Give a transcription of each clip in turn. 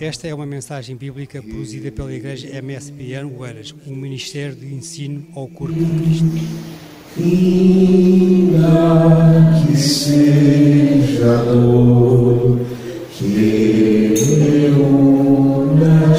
Esta é uma mensagem bíblica produzida pela Igreja MSBN Oeiras, um Ministério de Ensino ao Corpo de Cristo. Ainda que seja dor que eu una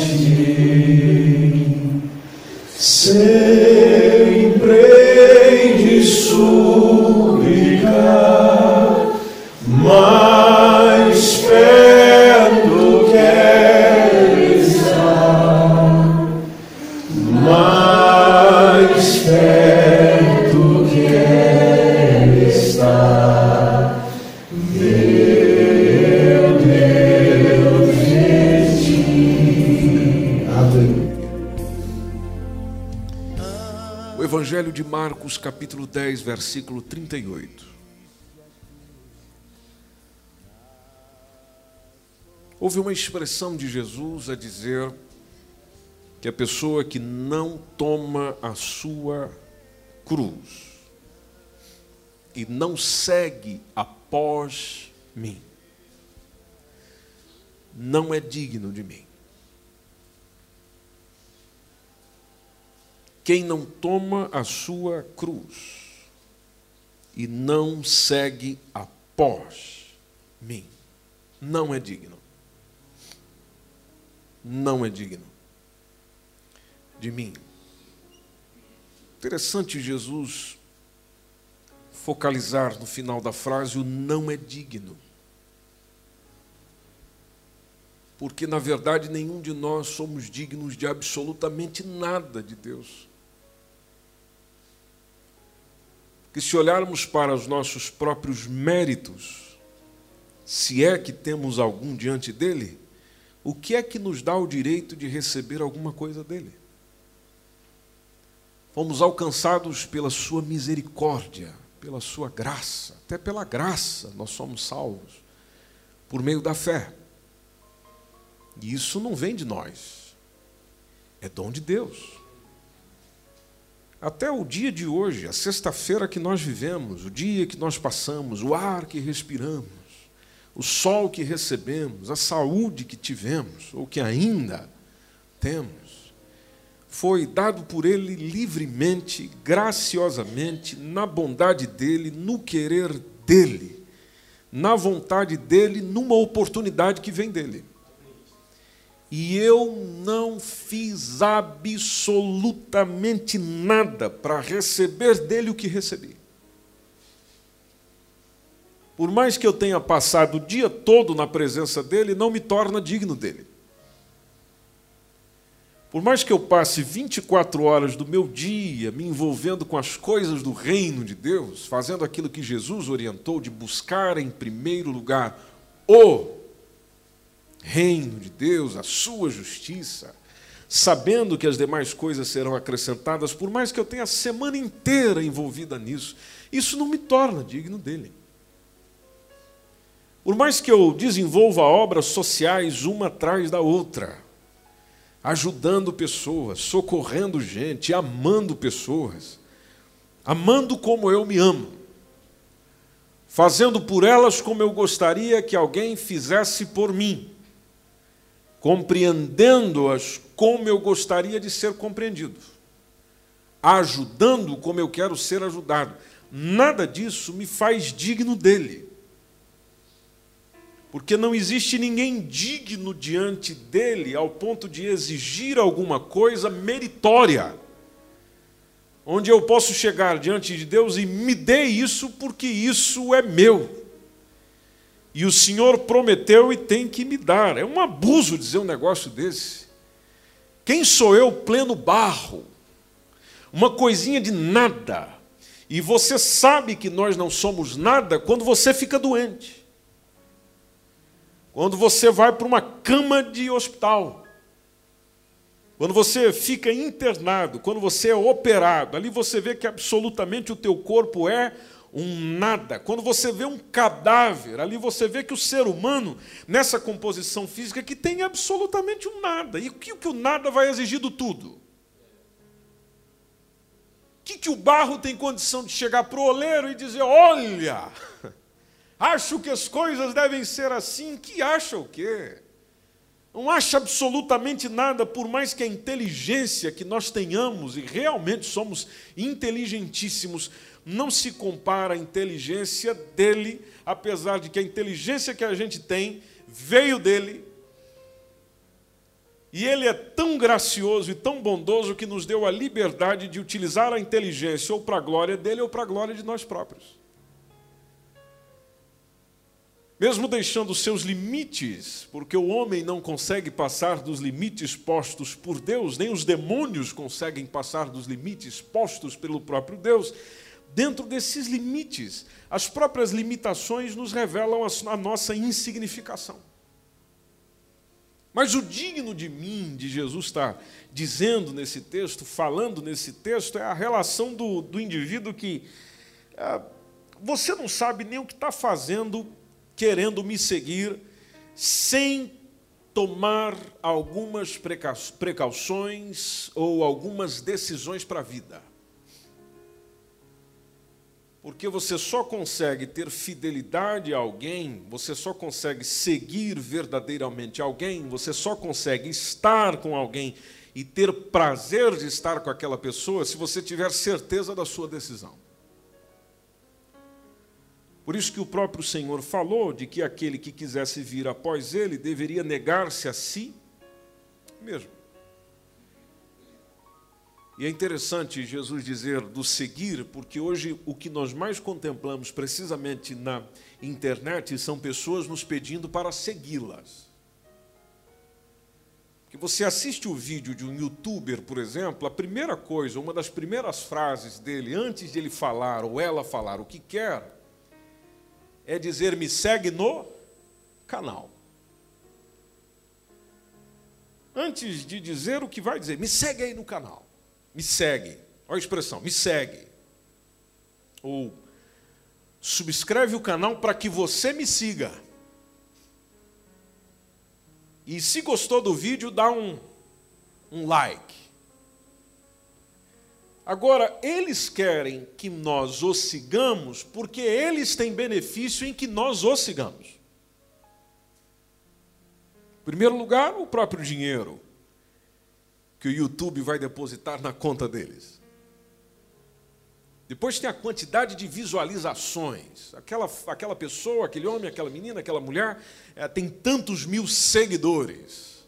versículo 38. Houve uma expressão de Jesus a dizer que a pessoa que não toma a sua cruz e não segue após mim, não é digno de mim. Quem não toma a sua cruz e não segue após mim, não é digno. Não é digno de mim. Interessante Jesus focalizar no final da frase o não é digno. Porque, na verdade, nenhum de nós somos dignos de absolutamente nada de Deus. Que se olharmos para os nossos próprios méritos, se é que temos algum diante dele, o que é que nos dá o direito de receber alguma coisa dele? Fomos alcançados pela sua misericórdia, pela sua graça, até pela graça nós somos salvos, por meio da fé. E isso não vem de nós, é dom de Deus. Até o dia de hoje, a sexta-feira que nós vivemos, o dia que nós passamos, o ar que respiramos, o sol que recebemos, a saúde que tivemos, ou que ainda temos, foi dado por Ele livremente, graciosamente, na bondade dEle, no querer dEle, na vontade dEle, numa oportunidade que vem dEle e eu não fiz absolutamente nada para receber dele o que recebi. Por mais que eu tenha passado o dia todo na presença dele, não me torna digno dele. Por mais que eu passe 24 horas do meu dia me envolvendo com as coisas do reino de Deus, fazendo aquilo que Jesus orientou de buscar em primeiro lugar o reino de Deus, a sua justiça, sabendo que as demais coisas serão acrescentadas, por mais que eu tenha a semana inteira envolvida nisso, isso não me torna digno dele. Por mais que eu desenvolva obras sociais uma atrás da outra, ajudando pessoas, socorrendo gente, amando pessoas, amando como eu me amo, fazendo por elas como eu gostaria que alguém fizesse por mim compreendendo-as como eu gostaria de ser compreendido, ajudando como eu quero ser ajudado. Nada disso me faz digno dele. Porque não existe ninguém digno diante dele ao ponto de exigir alguma coisa meritória. Onde eu posso chegar diante de Deus e me dê isso porque isso é meu. E o Senhor prometeu e tem que me dar. É um abuso dizer um negócio desse. Quem sou eu, pleno barro? Uma coisinha de nada. E você sabe que nós não somos nada quando você fica doente. Quando você vai para uma cama de hospital. Quando você fica internado, quando você é operado, ali você vê que absolutamente o teu corpo é um nada. Quando você vê um cadáver, ali você vê que o ser humano, nessa composição física, que tem absolutamente um nada. E o que, que o nada vai exigir do tudo? O que, que o barro tem condição de chegar para o oleiro e dizer: olha, Acho que as coisas devem ser assim. Que acha o quê? Não acha absolutamente nada, por mais que a inteligência que nós tenhamos, e realmente somos inteligentíssimos, não se compara à inteligência dele, apesar de que a inteligência que a gente tem veio dele. E ele é tão gracioso e tão bondoso que nos deu a liberdade de utilizar a inteligência ou para a glória dele ou para a glória de nós próprios mesmo deixando seus limites, porque o homem não consegue passar dos limites postos por Deus, nem os demônios conseguem passar dos limites postos pelo próprio Deus, dentro desses limites, as próprias limitações nos revelam a nossa insignificação. Mas o digno de mim, de Jesus está dizendo nesse texto, falando nesse texto, é a relação do, do indivíduo que é, você não sabe nem o que está fazendo querendo me seguir sem tomar algumas precauções ou algumas decisões para a vida. Porque você só consegue ter fidelidade a alguém, você só consegue seguir verdadeiramente alguém, você só consegue estar com alguém e ter prazer de estar com aquela pessoa se você tiver certeza da sua decisão. Por isso que o próprio Senhor falou de que aquele que quisesse vir após ele deveria negar-se a si mesmo. E é interessante Jesus dizer do seguir, porque hoje o que nós mais contemplamos precisamente na internet são pessoas nos pedindo para segui-las. Que você assiste o vídeo de um youtuber, por exemplo, a primeira coisa, uma das primeiras frases dele, antes de ele falar ou ela falar o que quer, é dizer me segue no canal. Antes de dizer o que vai dizer, me segue aí no canal. Me segue. Olha a expressão, me segue. Ou subscreve o canal para que você me siga. E se gostou do vídeo, dá um, um like. Agora, eles querem que nós os sigamos porque eles têm benefício em que nós os sigamos. Em primeiro lugar, o próprio dinheiro que o YouTube vai depositar na conta deles. Depois tem a quantidade de visualizações. Aquela, aquela pessoa, aquele homem, aquela menina, aquela mulher é, tem tantos mil seguidores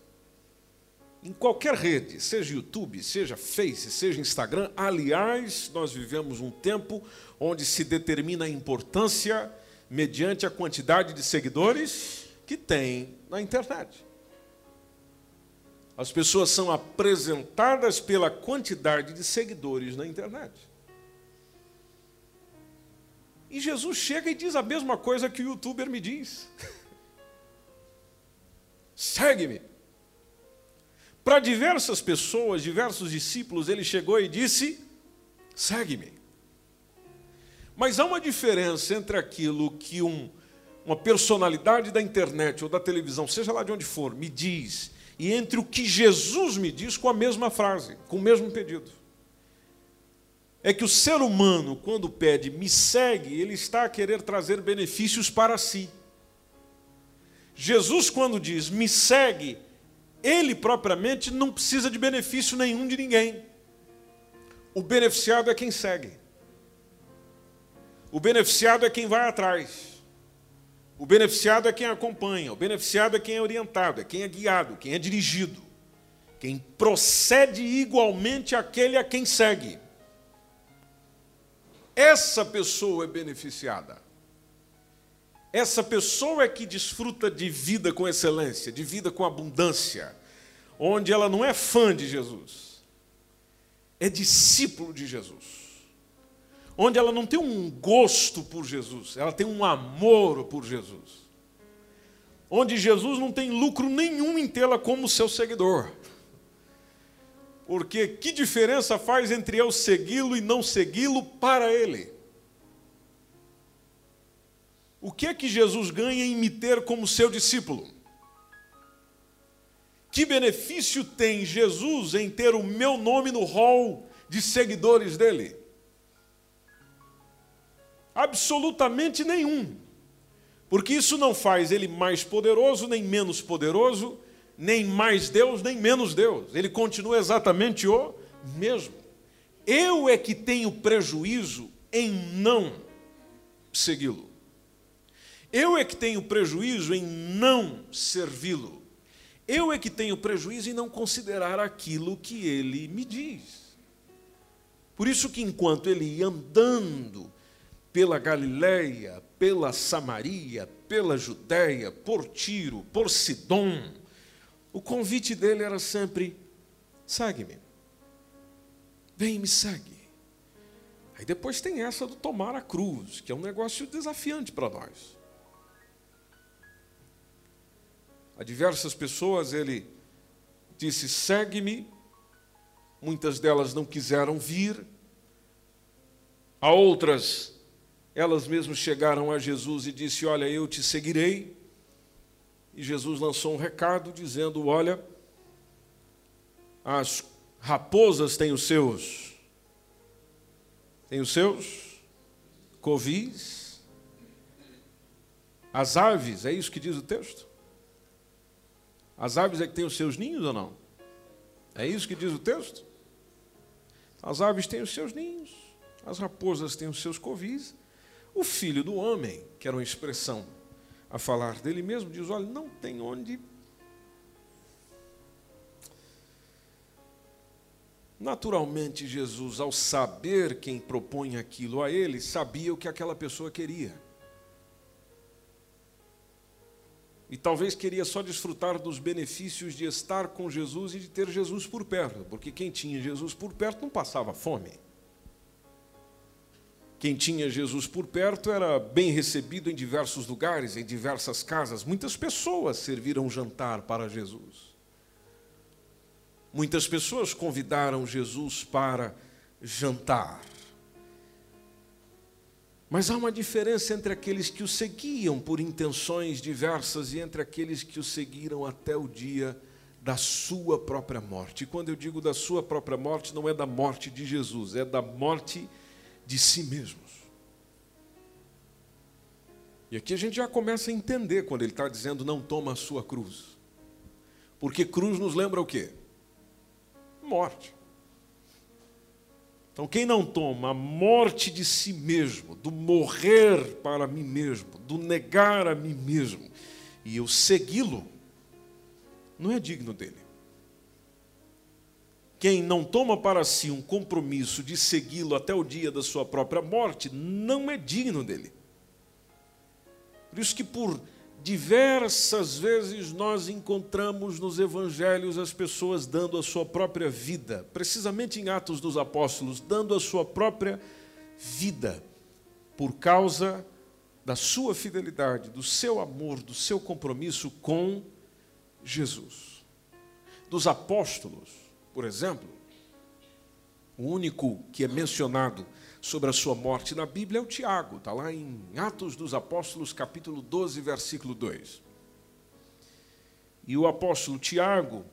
em qualquer rede, seja YouTube, seja Face, seja Instagram. Aliás, nós vivemos um tempo onde se determina a importância mediante a quantidade de seguidores que tem na internet. As pessoas são apresentadas pela quantidade de seguidores na internet. E Jesus chega e diz a mesma coisa que o youtuber me diz. Segue-me. Para diversas pessoas, diversos discípulos, ele chegou e disse: segue-me. Mas há uma diferença entre aquilo que um, uma personalidade da internet ou da televisão, seja lá de onde for, me diz, e entre o que Jesus me diz com a mesma frase, com o mesmo pedido. É que o ser humano, quando pede me segue, ele está a querer trazer benefícios para si. Jesus, quando diz me segue, ele propriamente não precisa de benefício nenhum de ninguém. O beneficiado é quem segue. O beneficiado é quem vai atrás. O beneficiado é quem acompanha. O beneficiado é quem é orientado, é quem é guiado, quem é dirigido. Quem procede igualmente àquele a quem segue. Essa pessoa é beneficiada. Essa pessoa é que desfruta de vida com excelência, de vida com abundância, onde ela não é fã de Jesus, é discípulo de Jesus. Onde ela não tem um gosto por Jesus, ela tem um amor por Jesus. Onde Jesus não tem lucro nenhum em tê-la como seu seguidor. Porque que diferença faz entre eu segui-lo e não segui-lo para ele? O que é que Jesus ganha em me ter como seu discípulo? Que benefício tem Jesus em ter o meu nome no hall de seguidores dele? Absolutamente nenhum. Porque isso não faz ele mais poderoso, nem menos poderoso, nem mais Deus, nem menos Deus. Ele continua exatamente o mesmo. Eu é que tenho prejuízo em não segui-lo. Eu é que tenho prejuízo em não servi-lo. Eu é que tenho prejuízo em não considerar aquilo que ele me diz. Por isso que enquanto ele ia andando pela Galileia, pela Samaria, pela Judéia, por Tiro, por Sidom, o convite dele era sempre: segue-me. Vem me segue. Aí depois tem essa do tomar a cruz, que é um negócio desafiante para nós. A diversas pessoas ele disse: segue-me. Muitas delas não quiseram vir. A outras, elas mesmas chegaram a Jesus e disse: Olha, eu te seguirei. E Jesus lançou um recado dizendo: Olha, as raposas têm os seus, têm os seus covis, as aves, é isso que diz o texto? As aves é que têm os seus ninhos ou não? É isso que diz o texto? As aves têm os seus ninhos, as raposas têm os seus covis. O filho do homem, que era uma expressão a falar dele mesmo, diz: Olha, não tem onde. Naturalmente, Jesus, ao saber quem propõe aquilo a ele, sabia o que aquela pessoa queria. E talvez queria só desfrutar dos benefícios de estar com Jesus e de ter Jesus por perto, porque quem tinha Jesus por perto não passava fome. Quem tinha Jesus por perto era bem recebido em diversos lugares, em diversas casas. Muitas pessoas serviram jantar para Jesus. Muitas pessoas convidaram Jesus para jantar. Mas há uma diferença entre aqueles que o seguiam por intenções diversas e entre aqueles que o seguiram até o dia da sua própria morte. E quando eu digo da sua própria morte, não é da morte de Jesus, é da morte de si mesmos. E aqui a gente já começa a entender quando ele está dizendo não toma a sua cruz. Porque cruz nos lembra o quê? Morte. Então, quem não toma a morte de si mesmo, do morrer para mim mesmo, do negar a mim mesmo, e eu segui-lo, não é digno dele. Quem não toma para si um compromisso de segui-lo até o dia da sua própria morte, não é digno dele. Por isso que por Diversas vezes nós encontramos nos evangelhos as pessoas dando a sua própria vida, precisamente em Atos dos Apóstolos, dando a sua própria vida por causa da sua fidelidade, do seu amor, do seu compromisso com Jesus. Dos apóstolos, por exemplo, o único que é mencionado sobre a sua morte na Bíblia é o Tiago, está lá em Atos dos Apóstolos, capítulo 12, versículo 2. E o apóstolo Tiago,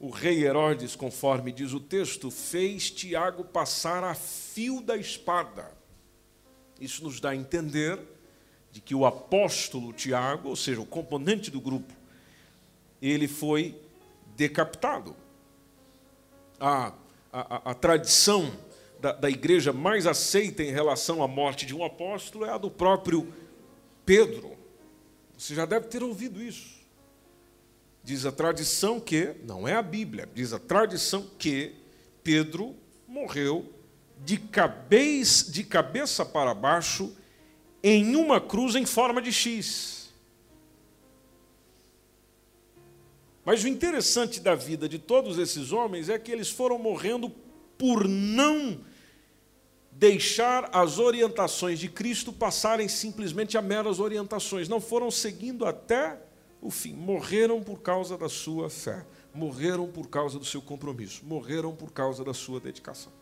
o rei Herodes, conforme diz o texto, fez Tiago passar a fio da espada. Isso nos dá a entender de que o apóstolo Tiago, ou seja, o componente do grupo, ele foi decapitado. A, a, a tradição da, da igreja mais aceita em relação à morte de um apóstolo é a do próprio Pedro. Você já deve ter ouvido isso. Diz a tradição que, não é a Bíblia, diz a tradição que Pedro morreu de cabeça, de cabeça para baixo em uma cruz em forma de X. Mas o interessante da vida de todos esses homens é que eles foram morrendo por não deixar as orientações de Cristo passarem simplesmente a meras orientações, não foram seguindo até o fim, morreram por causa da sua fé, morreram por causa do seu compromisso, morreram por causa da sua dedicação.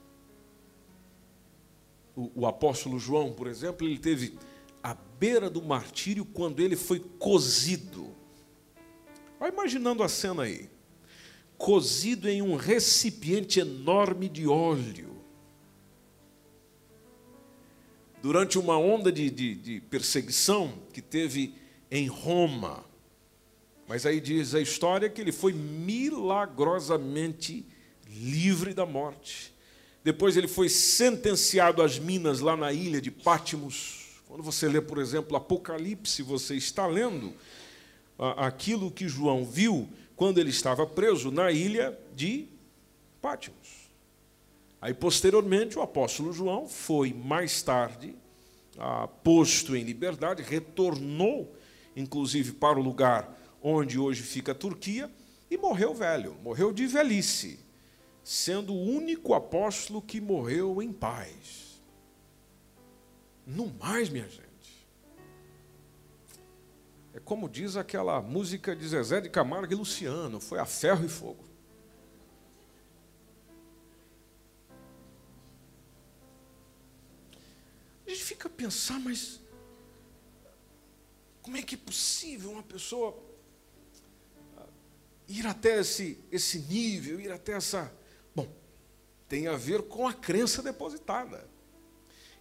O, o apóstolo João, por exemplo, ele teve à beira do martírio quando ele foi cozido. Vai imaginando a cena aí. Cozido em um recipiente enorme de óleo durante uma onda de, de, de perseguição que teve em Roma. Mas aí diz a história que ele foi milagrosamente livre da morte. Depois ele foi sentenciado às minas lá na ilha de Pátimos. Quando você lê, por exemplo, Apocalipse, você está lendo aquilo que João viu quando ele estava preso na ilha de Pátimos. Aí, posteriormente, o apóstolo João foi, mais tarde, ah, posto em liberdade, retornou, inclusive, para o lugar onde hoje fica a Turquia, e morreu velho, morreu de velhice, sendo o único apóstolo que morreu em paz. No mais, minha gente. É como diz aquela música de Zezé de Camargo e Luciano: foi a ferro e fogo. A gente fica a pensar, mas como é que é possível uma pessoa ir até esse, esse nível, ir até essa. Bom, tem a ver com a crença depositada.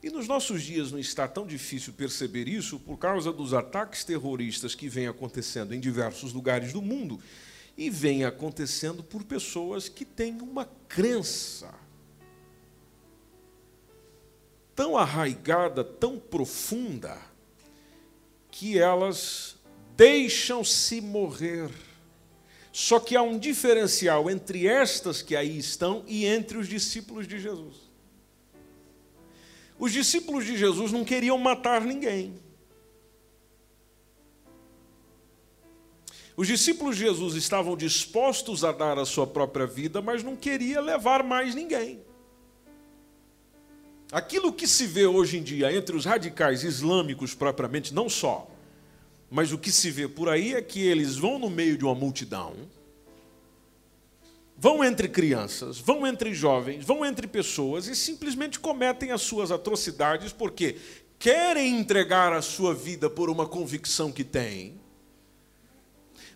E nos nossos dias não está tão difícil perceber isso por causa dos ataques terroristas que vêm acontecendo em diversos lugares do mundo e vêm acontecendo por pessoas que têm uma crença tão arraigada, tão profunda, que elas deixam-se morrer. Só que há um diferencial entre estas que aí estão e entre os discípulos de Jesus. Os discípulos de Jesus não queriam matar ninguém. Os discípulos de Jesus estavam dispostos a dar a sua própria vida, mas não queria levar mais ninguém. Aquilo que se vê hoje em dia entre os radicais islâmicos propriamente, não só, mas o que se vê por aí é que eles vão no meio de uma multidão, vão entre crianças, vão entre jovens, vão entre pessoas e simplesmente cometem as suas atrocidades porque querem entregar a sua vida por uma convicção que têm,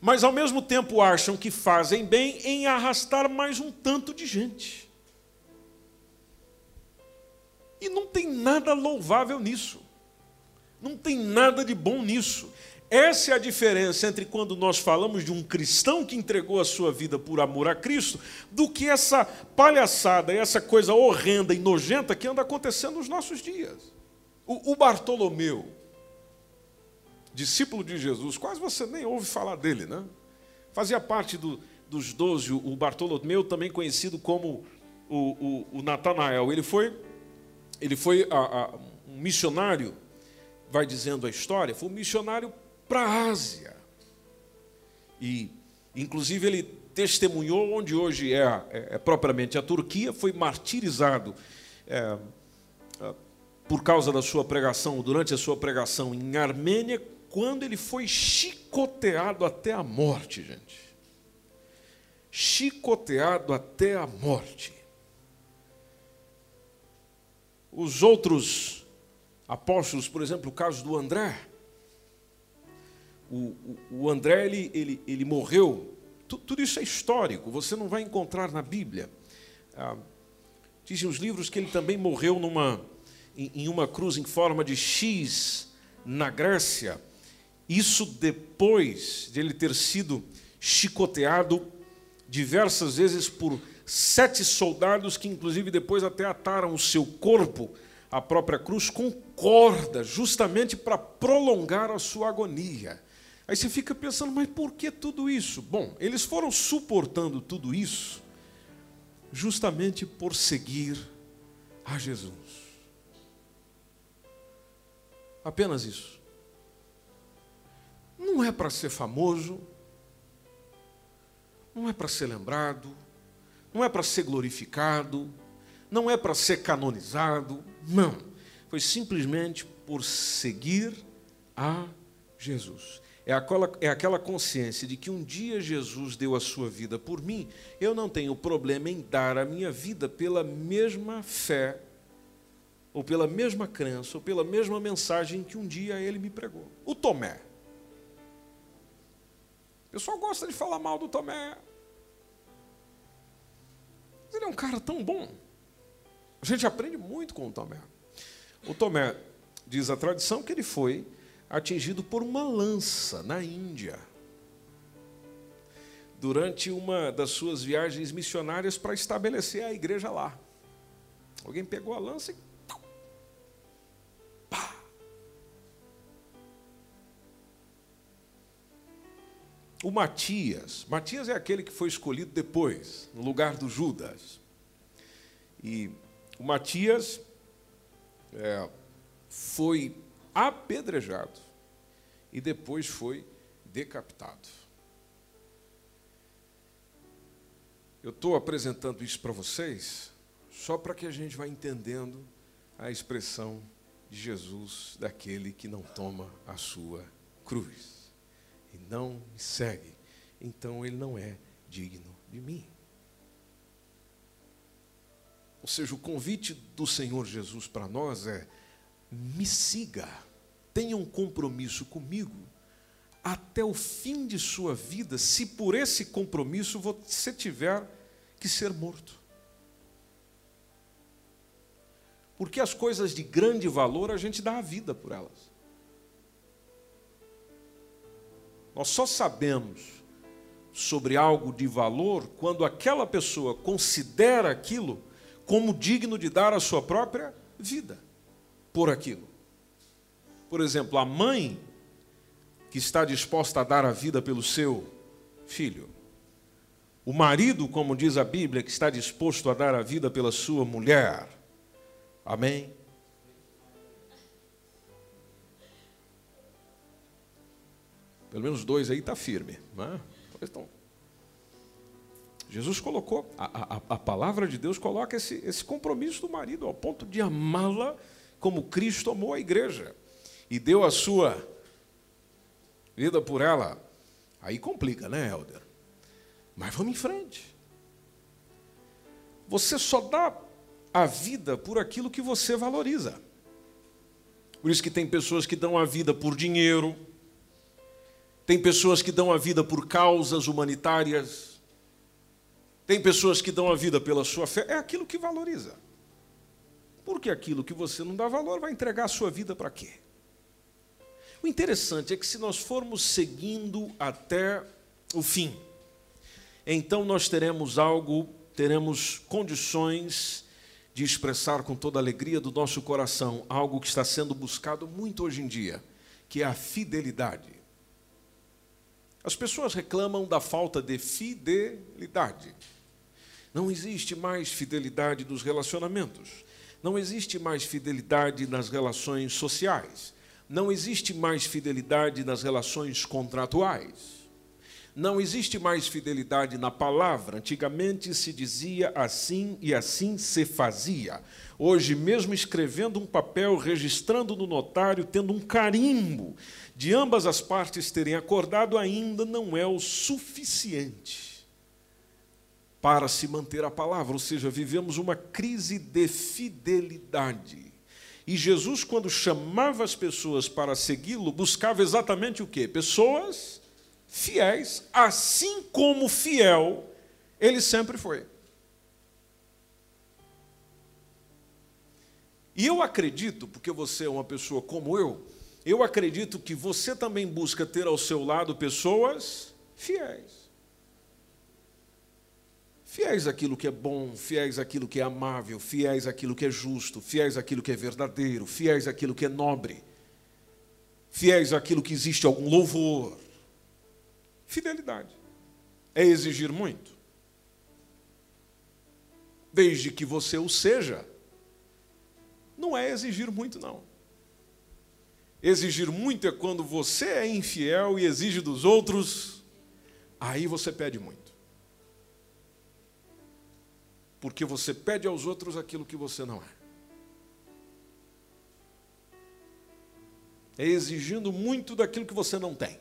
mas ao mesmo tempo acham que fazem bem em arrastar mais um tanto de gente. E não tem nada louvável nisso. Não tem nada de bom nisso. Essa é a diferença entre quando nós falamos de um cristão que entregou a sua vida por amor a Cristo, do que essa palhaçada, essa coisa horrenda e nojenta que anda acontecendo nos nossos dias. O, Bartolomeu, discípulo de Jesus, quase você nem ouve falar dele, né? Fazia parte do, dos doze, o Bartolomeu, também conhecido como o, o, o Natanael. Ele foi, ele foi a, a, um missionário, vai dizendo a história, foi um missionário para a Ásia. E, inclusive, ele testemunhou onde hoje é, é, é propriamente a Turquia, foi martirizado é, é, por causa da sua pregação, durante a sua pregação em Armênia, quando ele foi chicoteado até a morte, gente. Chicoteado até a morte. Os outros apóstolos, por exemplo, o caso do André, o, o, André ele, ele, ele morreu. tudo isso é histórico, você não vai encontrar na Bíblia. Ah, dizem os livros que ele também morreu numa, em, em uma cruz em forma de X na Grécia. Isso depois de ele ter sido chicoteado diversas vezes por sete soldados que, inclusive, depois até ataram o seu corpo à própria cruz com corda, justamente para prolongar a sua agonia. Aí você fica pensando, mas por que tudo isso? Bom, eles foram suportando tudo isso justamente por seguir a Jesus. Apenas isso. Não é para ser famoso, não é para ser lembrado, não é para ser glorificado, não é para ser canonizado, não. Foi simplesmente por seguir a Jesus. É aquela, é aquela consciência de que um dia Jesus deu a sua vida por mim, eu não tenho problema em dar a minha vida pela mesma fé, ou pela mesma crença, ou pela mesma mensagem que um dia ele me pregou. O Tomé. O pessoal gosta de falar mal do Tomé. Mas ele é um cara tão bom. A gente aprende muito com o Tomé. O Tomé, diz a tradição, que ele foi atingido por uma lança na Índia, durante uma das suas viagens missionárias para estabelecer a igreja lá. Alguém pegou a lança e. Pá! O Matias. Matias é aquele que foi escolhido depois, no lugar do Judas. E o Matias é, foi apedrejado e depois foi decapitado. Eu estou apresentando isso para vocês só para que a gente vá entendendo a expressão de Jesus, daquele que não toma a sua cruz e não me segue, então ele não é digno de mim. Ou seja, o convite do Senhor Jesus para nós é: me siga, tenha um compromisso comigo até o fim de sua vida, se por esse compromisso você tiver que ser morto. Porque as coisas de grande valor a gente dá a vida por elas. Nós só sabemos sobre algo de valor quando aquela pessoa considera aquilo como digno de dar a sua própria vida por aquilo. Por exemplo, a mãe que está disposta a dar a vida pelo seu filho. O marido, como diz a Bíblia, que está disposto a dar a vida pela sua mulher. Amém? Pelo menos dois aí está firme. Né? Então, Jesus colocou, a, a, a, palavra de Deus coloca esse, esse compromisso do marido ao ponto de amá-la como Cristo amou a igreja e deu a sua vida por ela. Aí complica, né, Helder? Mas vamos em frente. Você só dá a vida por aquilo que você valoriza. Por isso que tem pessoas que dão a vida por dinheiro, tem pessoas que dão a vida por causas humanitárias, tem pessoas que dão a vida pela sua fé, é aquilo que valoriza. Porque aquilo que você não dá valor vai entregar a sua vida para quê? O interessante é que se nós formos seguindo até o fim, então nós teremos algo, teremos condições de expressar com toda a alegria do nosso coração algo que está sendo buscado muito hoje em dia, que é a fidelidade. As pessoas reclamam da falta de fidelidade. Não existe mais fidelidade dos relacionamentos. Não existe mais fidelidade nas relações sociais. Não existe mais fidelidade nas relações contratuais. Não existe mais fidelidade na palavra. Antigamente se dizia assim e assim se fazia. Hoje, mesmo escrevendo um papel, registrando no notário, tendo um carimbo de ambas as partes terem acordado, ainda não é o suficiente para se manter a palavra, ou seja, vivemos uma crise de fidelidade. E Jesus, quando chamava as pessoas para segui-lo, buscava exatamente o quê? Pessoas fiéis, assim como fiel ele sempre foi. E eu acredito, porque você é uma pessoa como eu, eu acredito que você também busca ter ao seu lado pessoas fiéis. Fiéis àquilo que é bom, fiéis àquilo que é amável, fiéis àquilo que é justo, fiéis àquilo que é verdadeiro, fiéis àquilo que é nobre, fiéis àquilo que existe algum louvor. Fidelidade. É exigir muito. Desde que você o seja, não é exigir muito, não. Exigir muito é quando você é infiel e exige dos outros, aí você pede muito. Porque você pede aos outros aquilo que você não é. É exigindo muito daquilo que você não tem.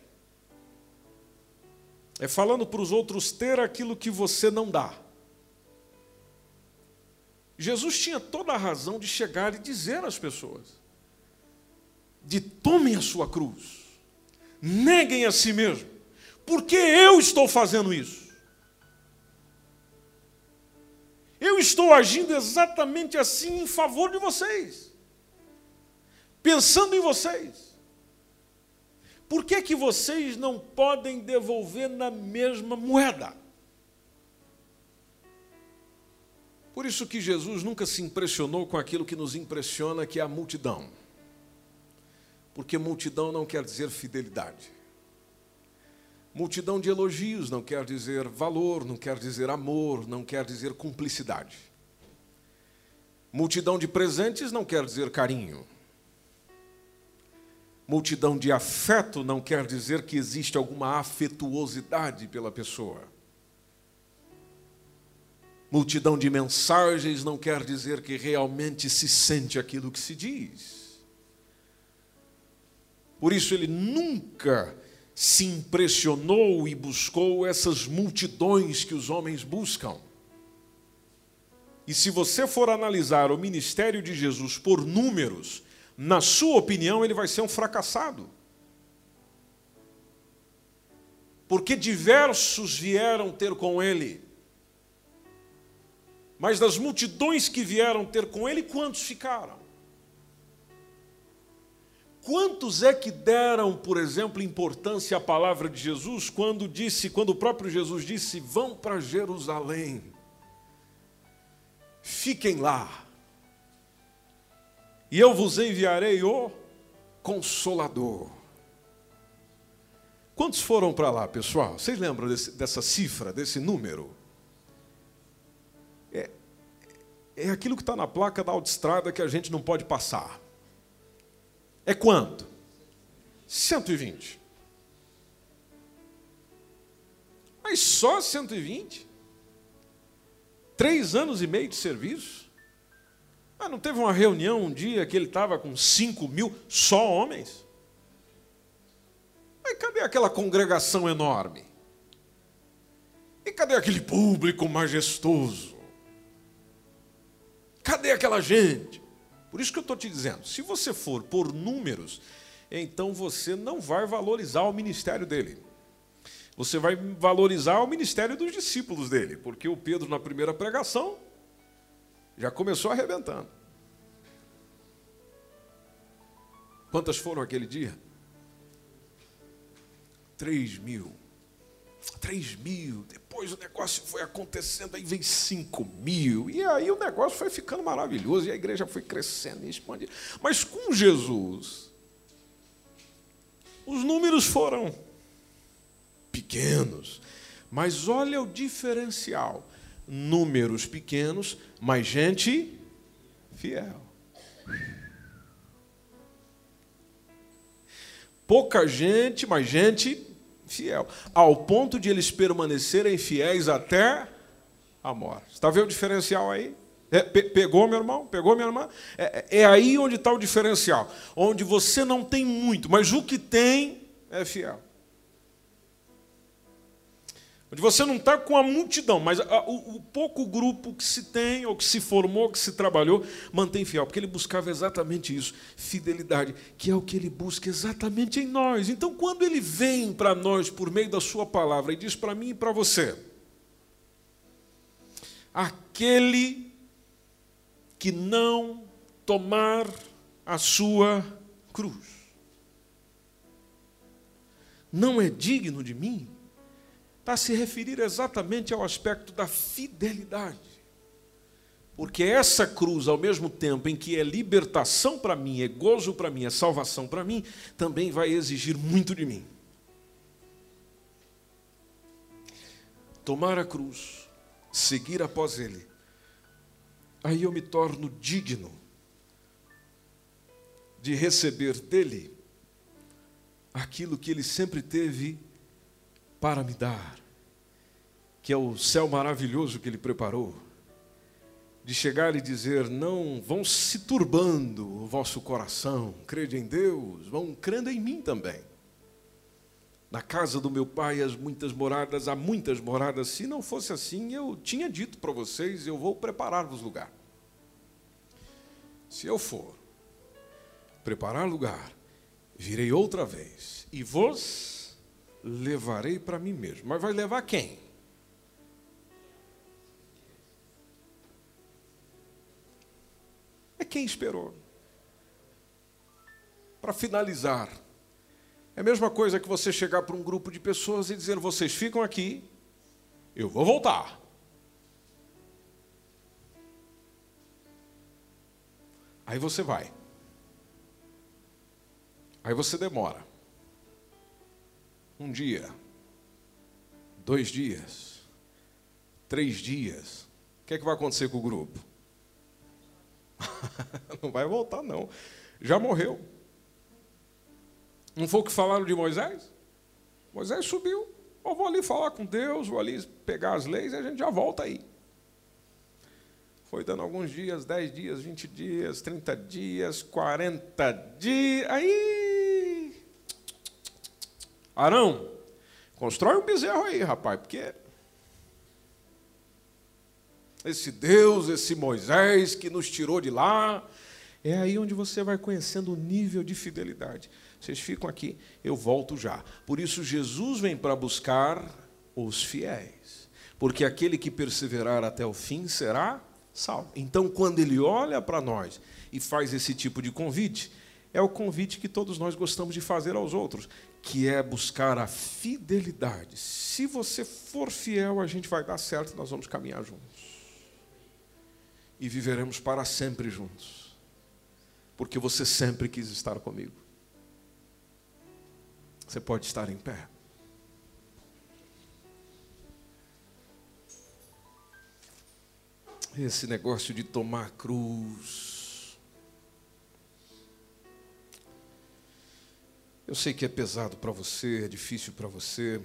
É falando para os outros ter aquilo que você não dá. Jesus tinha toda a razão de chegar e dizer às pessoas: de tomem a sua cruz, neguem a si mesmo, porque eu estou fazendo isso. Eu estou agindo exatamente assim em favor de vocês, pensando em vocês. Por que, que vocês não podem devolver na mesma moeda? Por isso que Jesus nunca se impressionou com aquilo que nos impressiona, que é a multidão. Porque multidão não quer dizer fidelidade. Multidão de elogios não quer dizer valor, não quer dizer amor, não quer dizer cumplicidade. Multidão de presentes não quer dizer carinho. Multidão de afeto não quer dizer que existe alguma afetuosidade pela pessoa. Multidão de mensagens não quer dizer que realmente se sente aquilo que se diz. Por isso ele nunca se impressionou e buscou essas multidões que os homens buscam. E se você for analisar o ministério de Jesus por números, na sua opinião, ele vai ser um fracassado. Porque diversos vieram ter com ele. Mas das multidões que vieram ter com ele, quantos ficaram? Quantos é que deram, por exemplo, importância à palavra de Jesus quando disse, quando o próprio Jesus disse: "Vão para Jerusalém. Fiquem lá. E eu vos enviarei o consolador." Quantos foram para lá, pessoal? Vocês lembram desse, dessa cifra, desse número? É, é aquilo que está na placa da autoestrada que a gente não pode passar. É quanto? 120. Mas só 120? Três anos e meio de serviço? Ah, não teve uma reunião um dia que ele estava com 5 mil só homens? Mas cadê aquela congregação enorme? E cadê aquele público majestoso? Cadê aquela gente? Por isso que eu estou te dizendo, se você for por números, então você não vai valorizar o ministério dele. Você vai valorizar o ministério dos discípulos dele, porque o Pedro, na primeira pregação, já começou arrebentando. Quantas foram aquele dia? Três mil. 3 mil, depois o negócio foi acontecendo, aí vem 5 mil, e aí o negócio foi ficando maravilhoso, e a igreja foi crescendo e expandindo. Mas com Jesus, os números foram pequenos, mas olha o diferencial: números pequenos, mas gente fiel. Pouca gente, mas gente fiel, ao ponto de eles permanecerem fiéis até a morte. Está vendo o diferencial aí? É, pe pegou, meu irmão? Pegou, minha irmã? É, é, é aí onde está o diferencial. Onde você não tem muito, mas o que tem é fiel onde você não está com a multidão, mas a, o, o, pouco grupo que se tem, ou que se formou, que se trabalhou, mantém fiel, porque ele buscava exatamente isso, fidelidade, que é o que ele busca exatamente em nós. Então, quando ele vem para nós por meio da Sua palavra e diz para mim e para você, aquele que não tomar a sua cruz, não é digno de mim, está se referir exatamente ao aspecto da fidelidade. Porque essa cruz, ao mesmo tempo em que é libertação para mim, é gozo para mim, é salvação para mim, também vai exigir muito de mim. Tomar a cruz, seguir após Ele, aí eu me torno digno de receber dele aquilo que Ele sempre teve para me dar, que é o céu maravilhoso que Ele preparou, de chegar e dizer: não vão se turbando o vosso coração, crede em Deus, vão crendo em mim também. Na casa do meu pai as muitas moradas, há muitas moradas. Se não fosse assim, eu tinha dito para vocês: eu vou preparar-vos lugar. Se eu for preparar lugar, virei outra vez e vos levarei para mim mesmo. Mas vai levar quem? É quem esperou. Para finalizar, É a mesma coisa que você chegar para um grupo de pessoas e dizer: vocês ficam aqui, eu vou voltar. Aí você vai. Aí você demora. Um dia, dois dias, três dias. O que, é que vai acontecer com o grupo? não vai voltar, não. Já morreu. Não foi o que falaram de Moisés? Moisés subiu. Eu vou ali falar com Deus, vou ali pegar as leis e a gente já volta aí. Foi dando alguns dias, 10 dias, 20 dias, 30 dias, 40 dias. Aí. Arão, constrói um bezerro aí, rapaz, porque esse Deus, esse Moisés que nos tirou de lá. É aí onde você vai conhecendo o nível de fidelidade. Vocês ficam aqui, eu volto já. Por isso, Jesus vem para buscar os fiéis. Porque aquele que perseverar até o fim será salvo. Então, quando ele olha para nós e faz esse tipo de convite, é o convite que todos nós gostamos de fazer aos outros, que é buscar a fidelidade. Se você for fiel, a gente vai dar certo, nós vamos caminhar juntos e viveremos para sempre juntos, porque você sempre quis estar comigo. Você pode estar em pé. Esse negócio de tomar cruz. Eu sei que é pesado para você, é difícil para você.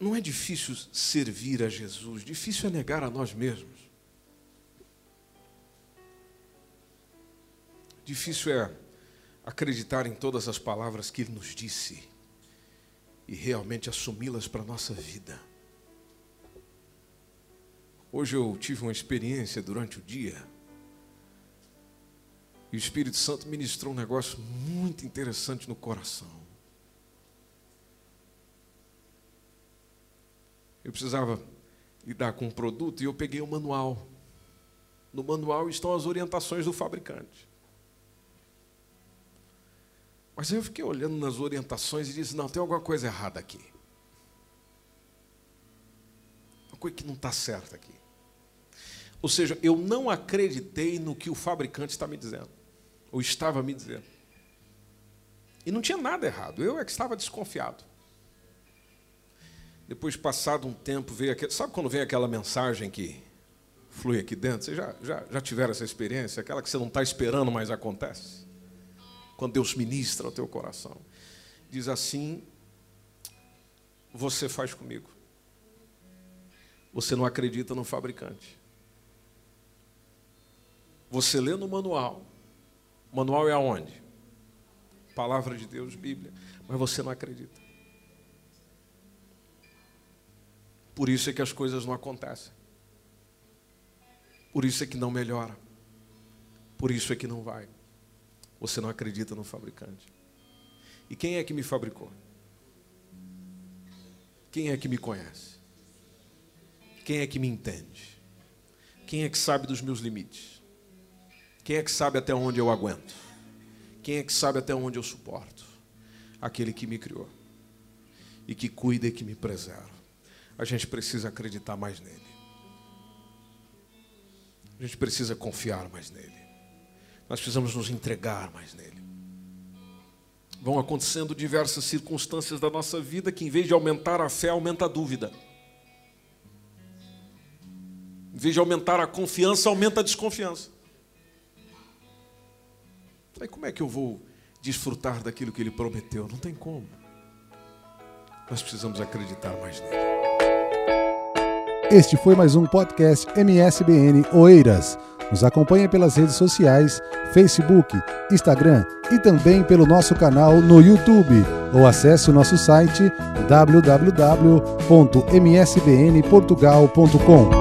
Não é difícil servir a Jesus, difícil é negar a nós mesmos. Difícil é acreditar em todas as palavras que Ele nos disse e realmente assumi-las para a nossa vida. Hoje eu tive uma experiência durante o dia e o Espírito Santo ministrou um negócio muito interessante no coração. eu precisava lidar com um produto e eu peguei o um manual. No manual estão as orientações do fabricante. Mas eu fiquei olhando nas orientações e disse: não, tem alguma coisa errada aqui. Uma coisa que não está certa aqui. Ou seja, eu não acreditei no que o fabricante está me dizendo, ou estava me dizendo. E não tinha nada errado, eu é que estava desconfiado. Depois, passado um tempo, veio aquele. Sabe quando vem aquela mensagem que flui aqui dentro? Vocês já, já, já tiveram essa experiência? Aquela que você não está esperando, mas acontece? Quando Deus ministra ao teu coração. Diz assim: Você faz comigo. Você não acredita no fabricante. Você lê no manual. O manual é aonde? Palavra de Deus, Bíblia. Mas você não acredita. Por isso é que as coisas não acontecem. Por isso é que não melhora. Por isso é que não vai. Você não acredita no fabricante. E quem é que me fabricou? Quem é que me conhece? Quem é que me entende? Quem é que sabe dos meus limites? Quem é que sabe até onde eu aguento? Quem é que sabe até onde eu suporto? Aquele que me criou e que cuida e que me preserva a gente precisa acreditar mais nele. A gente precisa confiar mais nele. Nós precisamos nos entregar mais nele. Vão acontecendo diversas circunstâncias da nossa vida que, em vez de aumentar a fé, aumenta a dúvida. Em vez de aumentar a confiança, aumenta a desconfiança. Aí como é que eu vou desfrutar daquilo que ele prometeu? Não tem como. Nós precisamos acreditar mais nele. Este foi mais um podcast MSBN Oeiras. Nos acompanhe pelas redes sociais, Facebook, Instagram e também pelo nosso canal no YouTube ou acesse o nosso site www.msbnportugal.com.